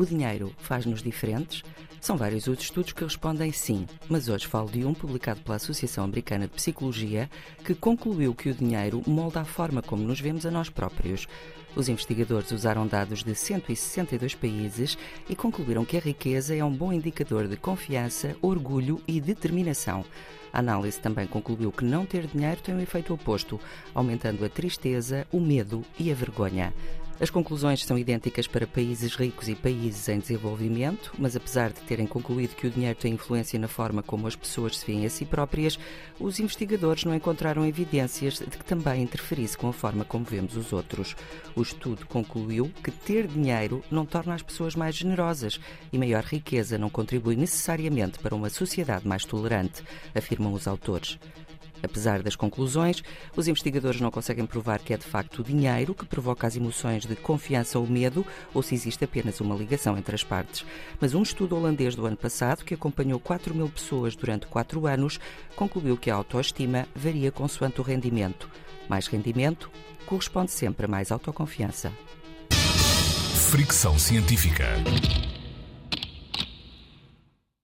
O dinheiro faz-nos diferentes? São vários os estudos que respondem sim, mas hoje falo de um publicado pela Associação Americana de Psicologia que concluiu que o dinheiro molda a forma como nos vemos a nós próprios. Os investigadores usaram dados de 162 países e concluíram que a riqueza é um bom indicador de confiança, orgulho e determinação. A análise também concluiu que não ter dinheiro tem um efeito oposto, aumentando a tristeza, o medo e a vergonha. As conclusões são idênticas para países ricos e países em desenvolvimento, mas apesar de terem concluído que o dinheiro tem influência na forma como as pessoas se veem a si próprias, os investigadores não encontraram evidências de que também interferisse com a forma como vemos os outros. O estudo concluiu que ter dinheiro não torna as pessoas mais generosas e maior riqueza não contribui necessariamente para uma sociedade mais tolerante, afirmam os autores. Apesar das conclusões, os investigadores não conseguem provar que é de facto o dinheiro que provoca as emoções de confiança ou medo ou se existe apenas uma ligação entre as partes. Mas um estudo holandês do ano passado, que acompanhou 4 mil pessoas durante 4 anos, concluiu que a autoestima varia consoante o rendimento. Mais rendimento corresponde sempre a mais autoconfiança. Fricção científica.